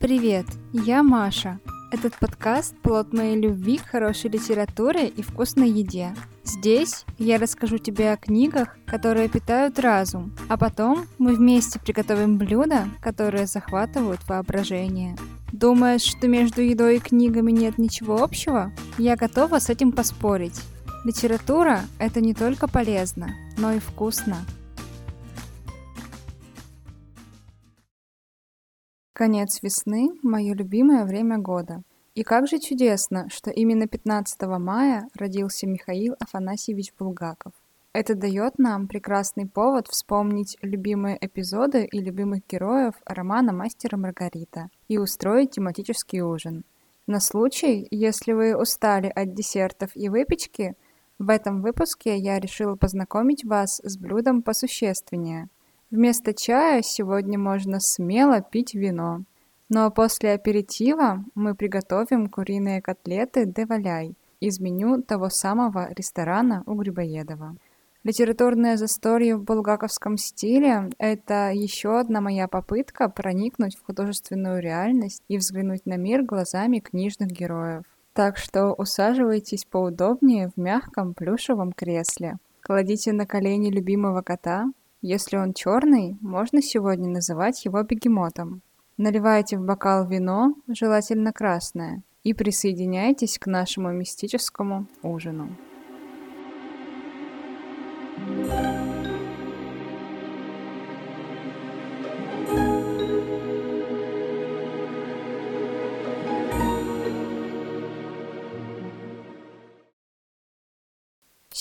Привет, я Маша. Этот подкаст – плод моей любви к хорошей литературе и вкусной еде. Здесь я расскажу тебе о книгах, которые питают разум, а потом мы вместе приготовим блюда, которые захватывают воображение. Думаешь, что между едой и книгами нет ничего общего? Я готова с этим поспорить. Литература – это не только полезно, но и вкусно. Конец весны – мое любимое время года. И как же чудесно, что именно 15 мая родился Михаил Афанасьевич Булгаков. Это дает нам прекрасный повод вспомнить любимые эпизоды и любимых героев романа «Мастера Маргарита» и устроить тематический ужин. На случай, если вы устали от десертов и выпечки, в этом выпуске я решила познакомить вас с блюдом посущественнее – Вместо чая сегодня можно смело пить вино. Ну а после аперитива мы приготовим куриные котлеты де валяй из меню того самого ресторана у Грибоедова. Литературное застолье в булгаковском стиле – это еще одна моя попытка проникнуть в художественную реальность и взглянуть на мир глазами книжных героев. Так что усаживайтесь поудобнее в мягком плюшевом кресле. Кладите на колени любимого кота, если он черный, можно сегодня называть его бегемотом. Наливайте в бокал вино, желательно красное, и присоединяйтесь к нашему мистическому ужину.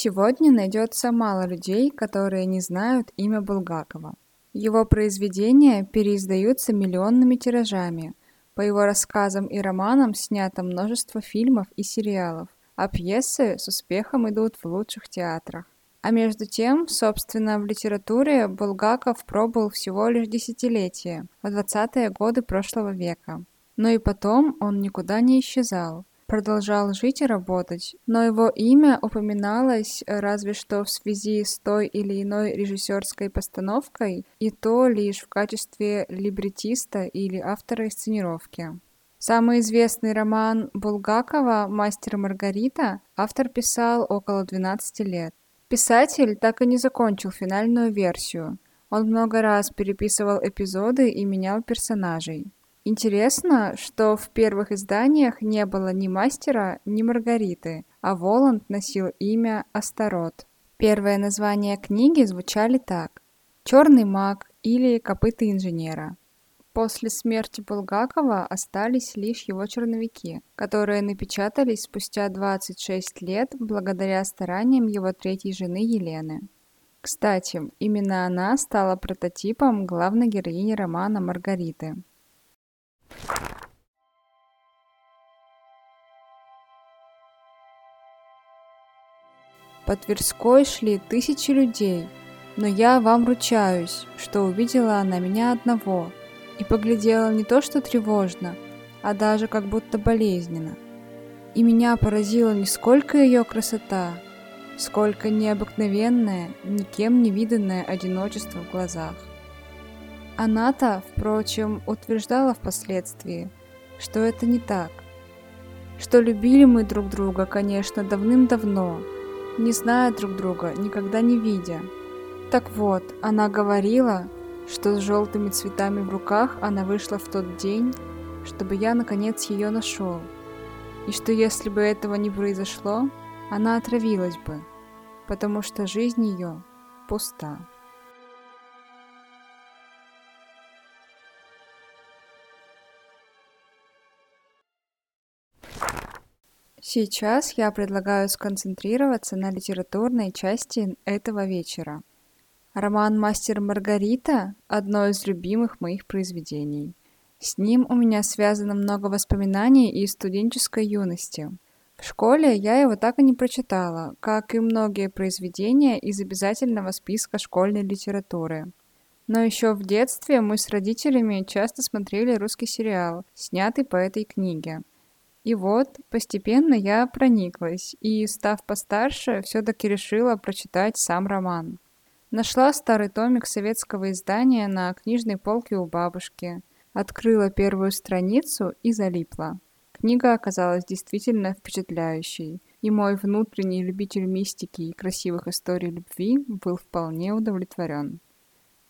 Сегодня найдется мало людей, которые не знают имя Булгакова. Его произведения переиздаются миллионными тиражами. По его рассказам и романам снято множество фильмов и сериалов, а пьесы с успехом идут в лучших театрах. А между тем, собственно, в литературе Булгаков пробыл всего лишь десятилетие, в 20-е годы прошлого века. Но и потом он никуда не исчезал продолжал жить и работать, но его имя упоминалось э, разве что в связи с той или иной режиссерской постановкой, и то лишь в качестве либретиста или автора инсценировки. Самый известный роман Булгакова «Мастер Маргарита» автор писал около 12 лет. Писатель так и не закончил финальную версию. Он много раз переписывал эпизоды и менял персонажей. Интересно, что в первых изданиях не было ни мастера, ни Маргариты, а Воланд носил имя Астарот. Первые названия книги звучали так «Черный маг» или «Копыта инженера». После смерти Булгакова остались лишь его черновики, которые напечатались спустя 26 лет благодаря стараниям его третьей жены Елены. Кстати, именно она стала прототипом главной героини романа Маргариты. По Тверской шли тысячи людей, но я вам ручаюсь, что увидела она меня одного и поглядела не то что тревожно, а даже как будто болезненно. И меня поразила не сколько ее красота, сколько необыкновенное, никем не виданное одиночество в глазах. Она-то, впрочем, утверждала впоследствии, что это не так, что любили мы друг друга, конечно, давным-давно, не зная друг друга, никогда не видя. Так вот, она говорила, что с желтыми цветами в руках она вышла в тот день, чтобы я наконец ее нашел, и что если бы этого не произошло, она отравилась бы, потому что жизнь ее пуста. Сейчас я предлагаю сконцентрироваться на литературной части этого вечера. Роман «Мастер Маргарита» – одно из любимых моих произведений. С ним у меня связано много воспоминаний из студенческой юности. В школе я его так и не прочитала, как и многие произведения из обязательного списка школьной литературы. Но еще в детстве мы с родителями часто смотрели русский сериал, снятый по этой книге – и вот, постепенно я прониклась и, став постарше, все-таки решила прочитать сам роман. Нашла старый томик советского издания на книжной полке у бабушки. Открыла первую страницу и залипла. Книга оказалась действительно впечатляющей, и мой внутренний любитель мистики и красивых историй любви был вполне удовлетворен.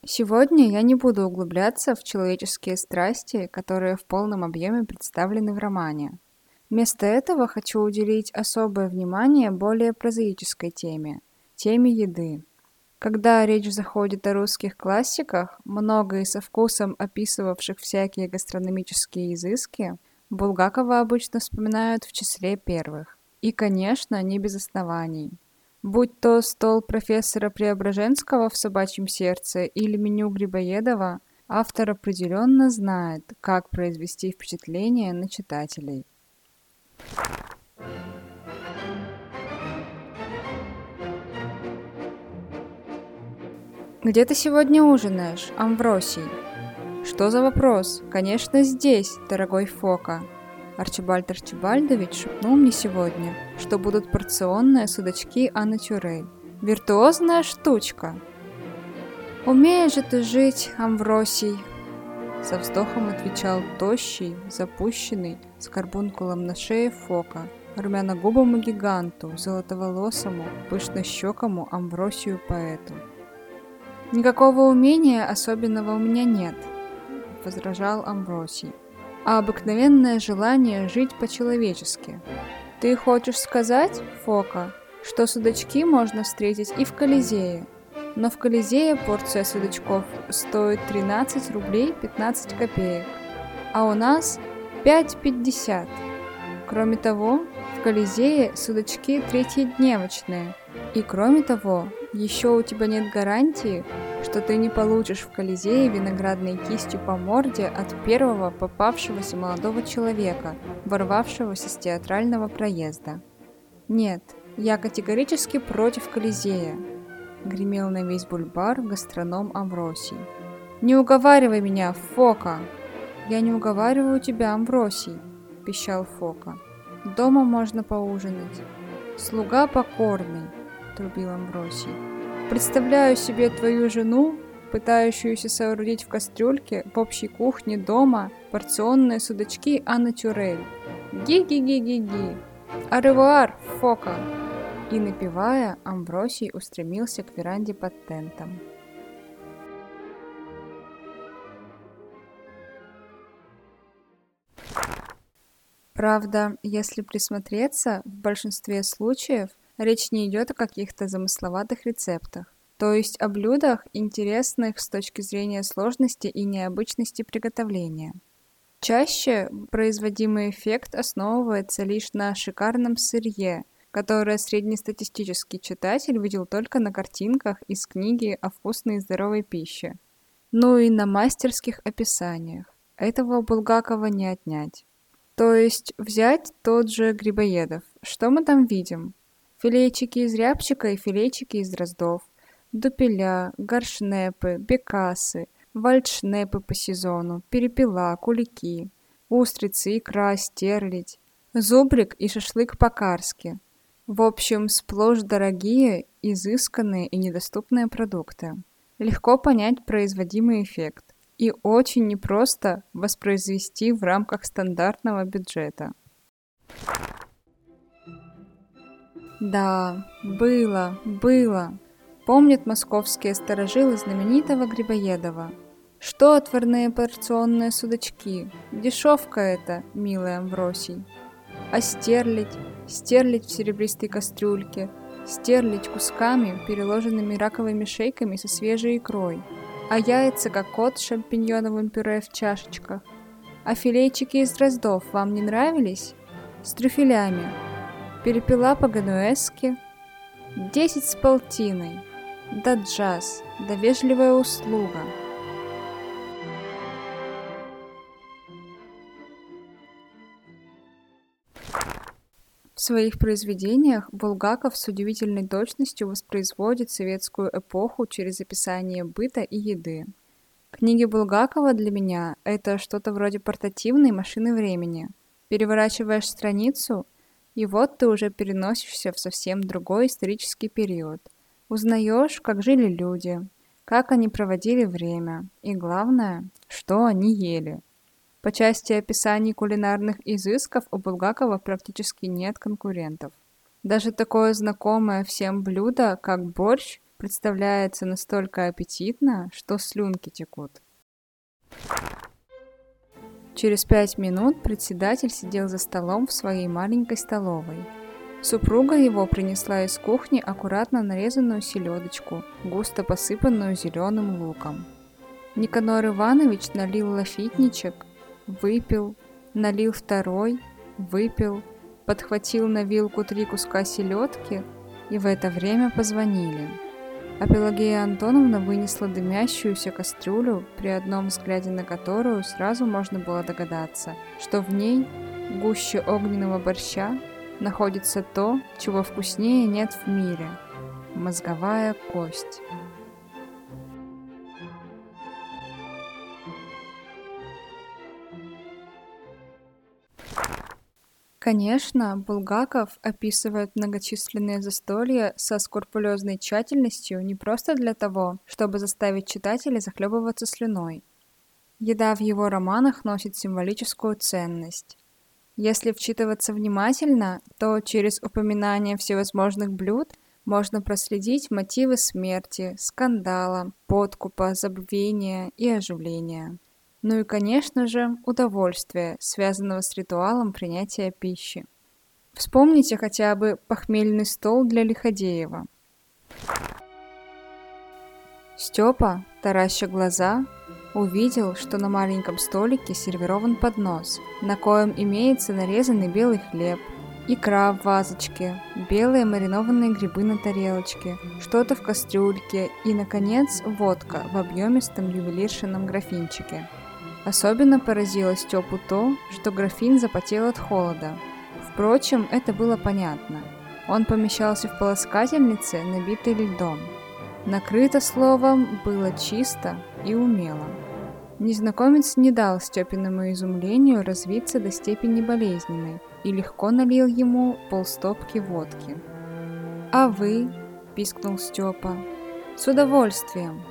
Сегодня я не буду углубляться в человеческие страсти, которые в полном объеме представлены в романе. Вместо этого хочу уделить особое внимание более прозаической теме – теме еды. Когда речь заходит о русских классиках, много и со вкусом описывавших всякие гастрономические изыски, Булгакова обычно вспоминают в числе первых. И, конечно, не без оснований. Будь то стол профессора Преображенского в «Собачьем сердце» или меню Грибоедова, автор определенно знает, как произвести впечатление на читателей. «Где ты сегодня ужинаешь, Амвросий?» «Что за вопрос? Конечно, здесь, дорогой Фока!» Арчибальд Арчибальдович шепнул мне сегодня, что будут порционные судачки Анна Тюрель. Виртуозная штучка. «Умеешь же ты жить, Амвросий!» Со вздохом отвечал тощий, запущенный, с карбункулом на шее Фока, румяногубому гиганту, золотоволосому, пышнощекому Амвросию поэту. «Никакого умения особенного у меня нет», — возражал Амвросий, «а обыкновенное желание жить по-человечески. Ты хочешь сказать, Фока, что судачки можно встретить и в Колизее, но в Колизее порция судачков стоит 13 рублей 15 копеек, а у нас 5,50. Кроме того, в Колизее судачки третьедневочные, и кроме того, еще у тебя нет гарантии, что ты не получишь в Колизее виноградной кистью по морде от первого попавшегося молодого человека, ворвавшегося с театрального проезда. Нет, я категорически против Колизея, гремел на весь бульвар гастроном Амвросий. Не уговаривай меня, Фока! Я не уговариваю тебя, Амвросий, пищал Фока. Дома можно поужинать. Слуга покорный, отрубил Амбросий. «Представляю себе твою жену, пытающуюся соорудить в кастрюльке в общей кухне дома порционные судачки Анна Тюрель. Ги-ги-ги-ги-ги! Аревуар, Фока!» И, напевая, Амбросий устремился к веранде под тентом. Правда, если присмотреться, в большинстве случаев Речь не идет о каких-то замысловатых рецептах, то есть о блюдах, интересных с точки зрения сложности и необычности приготовления. Чаще производимый эффект основывается лишь на шикарном сырье, которое среднестатистический читатель видел только на картинках из книги о вкусной и здоровой пище. Ну и на мастерских описаниях. Этого Булгакова не отнять. То есть взять тот же Грибоедов. Что мы там видим? филейчики из рябчика и филейчики из дроздов, дупеля, горшнепы, бекасы, вальдшнепы по сезону, перепела, кулики, устрицы, икра, стерлядь, зубрик и шашлык по-карски. В общем, сплошь дорогие, изысканные и недоступные продукты. Легко понять производимый эффект и очень непросто воспроизвести в рамках стандартного бюджета. Да, было, было. Помнят московские сторожилы знаменитого Грибоедова. Что отварные порционные судачки? Дешевка это, милый Амвросий. А стерлить? Стерлить в серебристой кастрюльке, стерлить кусками, переложенными раковыми шейками со свежей икрой. А яйца, как кот с шампиньоновым пюре в чашечках. А филейчики из дроздов вам не нравились? С трюфелями, перепила по-гануэзски, десять с полтиной, да джаз, да вежливая услуга. В своих произведениях Булгаков с удивительной точностью воспроизводит советскую эпоху через описание быта и еды. Книги Булгакова для меня – это что-то вроде портативной машины времени. Переворачиваешь страницу – и вот ты уже переносишься в совсем другой исторический период. Узнаешь, как жили люди, как они проводили время, и главное, что они ели. По части описаний кулинарных изысков у Булгакова практически нет конкурентов. Даже такое знакомое всем блюдо, как борщ, представляется настолько аппетитно, что слюнки текут. Через пять минут председатель сидел за столом в своей маленькой столовой. Супруга его принесла из кухни аккуратно нарезанную селедочку, густо посыпанную зеленым луком. Никанор Иванович налил лафитничек, выпил, налил второй, выпил, подхватил на вилку три куска селедки, и в это время позвонили. А Пелагея Антоновна вынесла дымящуюся кастрюлю, при одном взгляде на которую сразу можно было догадаться, что в ней, гуще огненного борща, находится то, чего вкуснее нет в мире – мозговая кость. Конечно, Булгаков описывает многочисленные застолья со скрупулезной тщательностью не просто для того, чтобы заставить читателя захлебываться слюной. Еда в его романах носит символическую ценность. Если вчитываться внимательно, то через упоминание всевозможных блюд можно проследить мотивы смерти, скандала, подкупа, забвения и оживления. Ну и, конечно же, удовольствие, связанного с ритуалом принятия пищи. Вспомните хотя бы похмельный стол для Лиходеева. Степа, тараща глаза, увидел, что на маленьком столике сервирован поднос, на коем имеется нарезанный белый хлеб, икра в вазочке, белые маринованные грибы на тарелочке, что-то в кастрюльке и, наконец, водка в объемистом ювелиршином графинчике. Особенно поразило Степу то, что графин запотел от холода. Впрочем, это было понятно. Он помещался в полоскательнице, набитой льдом. Накрыто словом было чисто и умело. Незнакомец не дал Степиному изумлению развиться до степени болезненной и легко налил ему полстопки водки. «А вы?» – пискнул Степа. «С удовольствием!»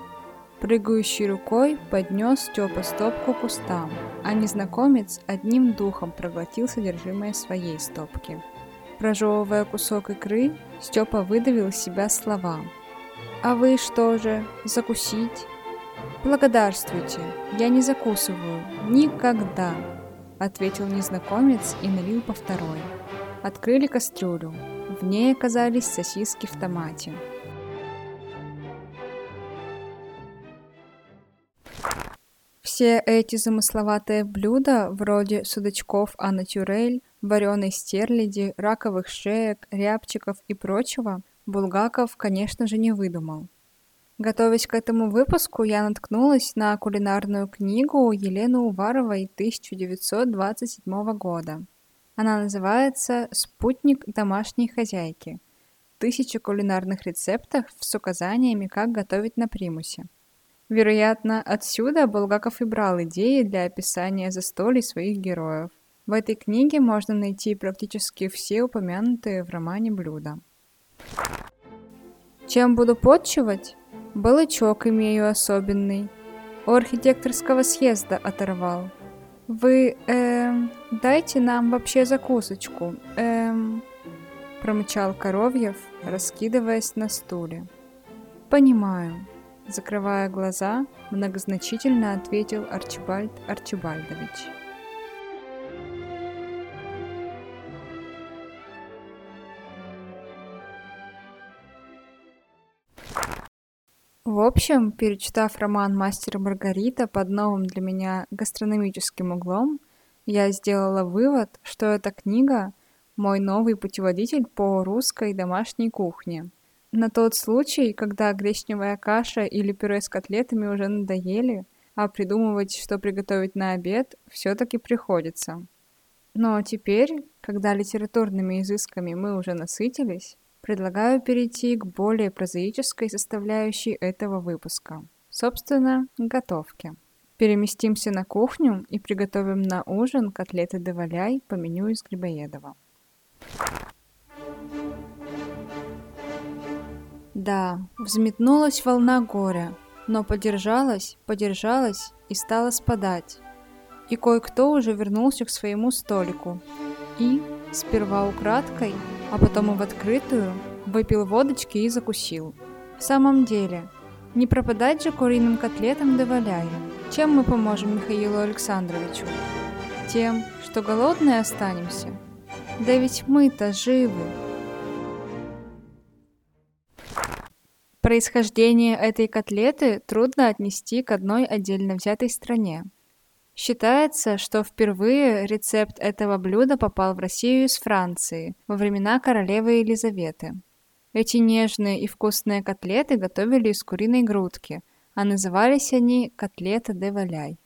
Прыгающей рукой поднес Степа стопку кустам, а незнакомец одним духом проглотил содержимое своей стопки. Прожевывая кусок икры, Степа выдавил себя слова. «А вы что же, закусить?» «Благодарствуйте, я не закусываю, никогда!» Ответил незнакомец и налил по второй. Открыли кастрюлю. В ней оказались сосиски в томате. Все эти замысловатые блюда, вроде судачков а натюрель, вареной стерляди, раковых шеек, рябчиков и прочего, Булгаков, конечно же, не выдумал. Готовясь к этому выпуску, я наткнулась на кулинарную книгу Елены Уваровой 1927 года. Она называется «Спутник домашней хозяйки. Тысяча кулинарных рецептов с указаниями, как готовить на примусе». Вероятно, отсюда Булгаков и брал идеи для описания застолий своих героев. В этой книге можно найти практически все упомянутые в романе блюда. Чем буду подчивать? Балычок имею особенный. У архитекторского съезда оторвал. Вы, эм, дайте нам вообще закусочку, эм, промычал Коровьев, раскидываясь на стуле. Понимаю. Закрывая глаза, многозначительно ответил Арчибальд Арчибальдович. В общем, перечитав роман «Мастер и Маргарита» под новым для меня гастрономическим углом, я сделала вывод, что эта книга – мой новый путеводитель по русской домашней кухне – на тот случай, когда гречневая каша или пюре с котлетами уже надоели, а придумывать, что приготовить на обед, все-таки приходится. Но теперь, когда литературными изысками мы уже насытились, предлагаю перейти к более прозаической составляющей этого выпуска. Собственно, готовке. Переместимся на кухню и приготовим на ужин котлеты де по меню из Грибоедова. Да, взметнулась волна горя, но подержалась, подержалась и стала спадать. и кое-кто уже вернулся к своему столику и, сперва украдкой, а потом и в открытую, выпил водочки и закусил. В самом деле, не пропадать же куриным котлетам доваляя. Чем мы поможем Михаилу Александровичу? Тем, что голодные останемся? Да ведь мы-то живы. Происхождение этой котлеты трудно отнести к одной отдельно взятой стране. Считается, что впервые рецепт этого блюда попал в Россию из Франции во времена королевы Елизаветы. Эти нежные и вкусные котлеты готовили из куриной грудки, а назывались они котлета де валяй.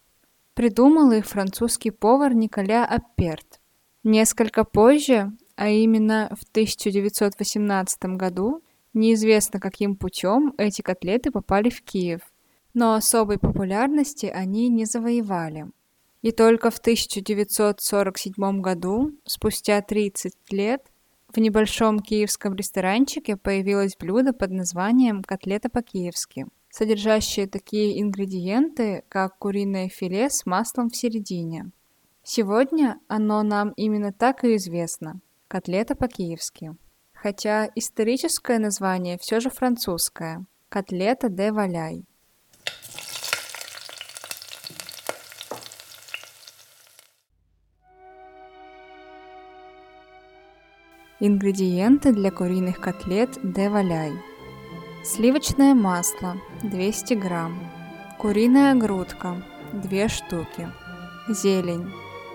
Придумал их французский повар Николя Апперт. Несколько позже, а именно в 1918 году, неизвестно каким путем эти котлеты попали в Киев, но особой популярности они не завоевали. И только в 1947 году, спустя 30 лет, в небольшом киевском ресторанчике появилось блюдо под названием «котлета по-киевски», содержащее такие ингредиенты, как куриное филе с маслом в середине. Сегодня оно нам именно так и известно – котлета по-киевски. Хотя историческое название все же французское – котлета де валяй. Ингредиенты для куриных котлет де валяй. Сливочное масло 200 грамм. Куриная грудка 2 штуки. Зелень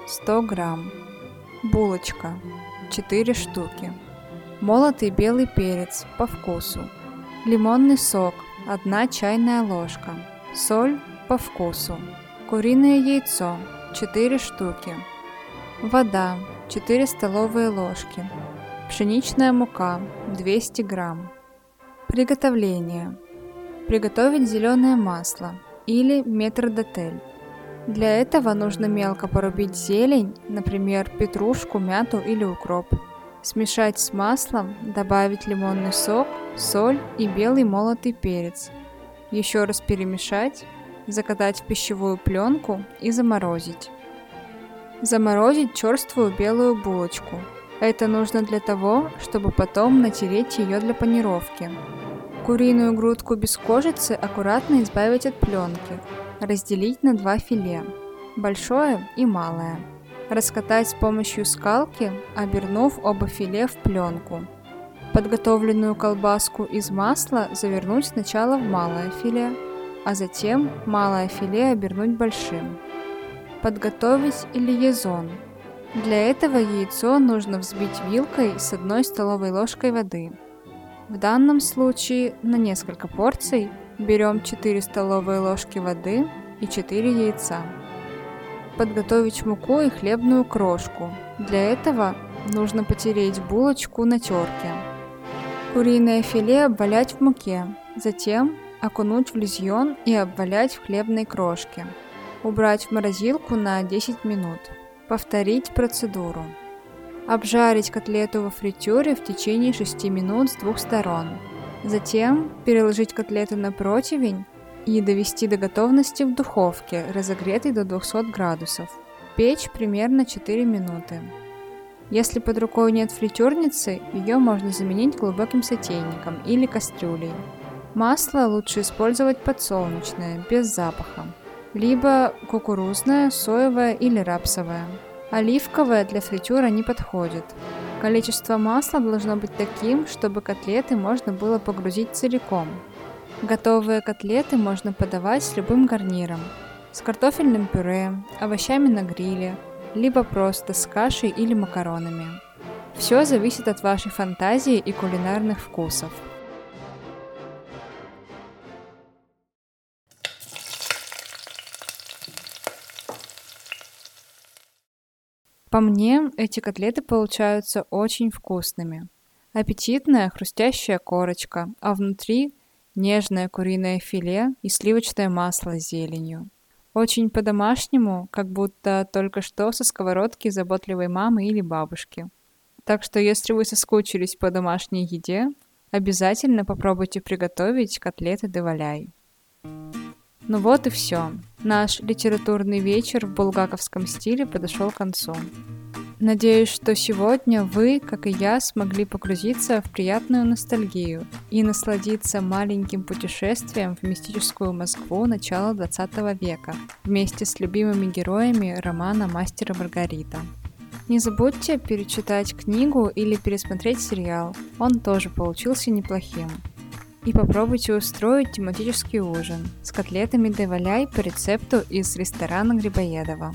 100 грамм. Булочка 4 штуки. Молотый белый перец по вкусу. Лимонный сок 1 чайная ложка. Соль по вкусу. Куриное яйцо 4 штуки. Вода 4 столовые ложки. Пшеничная мука 200 грамм. Приготовление. Приготовить зеленое масло или метрдотель. Для этого нужно мелко порубить зелень, например, петрушку, мяту или укроп. Смешать с маслом, добавить лимонный сок, соль и белый молотый перец. Еще раз перемешать, закатать в пищевую пленку и заморозить. Заморозить черствую белую булочку – это нужно для того, чтобы потом натереть ее для панировки. Куриную грудку без кожицы аккуратно избавить от пленки. Разделить на два филе – большое и малое. Раскатать с помощью скалки, обернув оба филе в пленку. Подготовленную колбаску из масла завернуть сначала в малое филе, а затем малое филе обернуть большим. Подготовить лиезон – для этого яйцо нужно взбить вилкой с одной столовой ложкой воды. В данном случае на несколько порций берем 4 столовые ложки воды и 4 яйца. Подготовить муку и хлебную крошку. Для этого нужно потереть булочку на терке. Куриное филе обвалять в муке, затем окунуть в лизьон и обвалять в хлебной крошке. Убрать в морозилку на 10 минут. Повторить процедуру. Обжарить котлету во фритюре в течение 6 минут с двух сторон. Затем переложить котлету на противень и довести до готовности в духовке, разогретой до 200 градусов. Печь примерно 4 минуты. Если под рукой нет фритюрницы, ее можно заменить глубоким сотейником или кастрюлей. Масло лучше использовать подсолнечное, без запаха либо кукурузное, соевое или рапсовое. Оливковое для фритюра не подходит. Количество масла должно быть таким, чтобы котлеты можно было погрузить целиком. Готовые котлеты можно подавать с любым гарниром. С картофельным пюре, овощами на гриле, либо просто с кашей или макаронами. Все зависит от вашей фантазии и кулинарных вкусов. По мне, эти котлеты получаются очень вкусными. Аппетитная хрустящая корочка, а внутри нежное куриное филе и сливочное масло с зеленью. Очень по-домашнему, как будто только что со сковородки заботливой мамы или бабушки. Так что если вы соскучились по домашней еде, обязательно попробуйте приготовить котлеты де валяй. Ну вот и все. Наш литературный вечер в булгаковском стиле подошел к концу. Надеюсь, что сегодня вы, как и я, смогли погрузиться в приятную ностальгию и насладиться маленьким путешествием в мистическую Москву начала 20 века вместе с любимыми героями романа «Мастера Маргарита». Не забудьте перечитать книгу или пересмотреть сериал, он тоже получился неплохим. И попробуйте устроить тематический ужин с котлетами деваляй по рецепту из ресторана Грибоедова.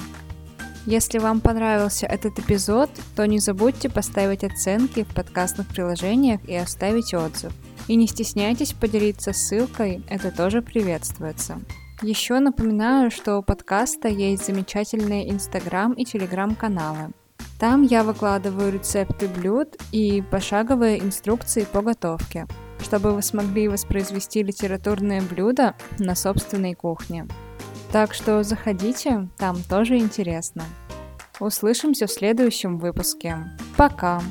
Если вам понравился этот эпизод, то не забудьте поставить оценки в подкастных приложениях и оставить отзыв. И не стесняйтесь поделиться ссылкой, это тоже приветствуется. Еще напоминаю, что у подкаста есть замечательные инстаграм и телеграм-каналы. Там я выкладываю рецепты блюд и пошаговые инструкции по готовке, чтобы вы смогли воспроизвести литературные блюда на собственной кухне. Так что заходите, там тоже интересно. Услышимся в следующем выпуске. Пока!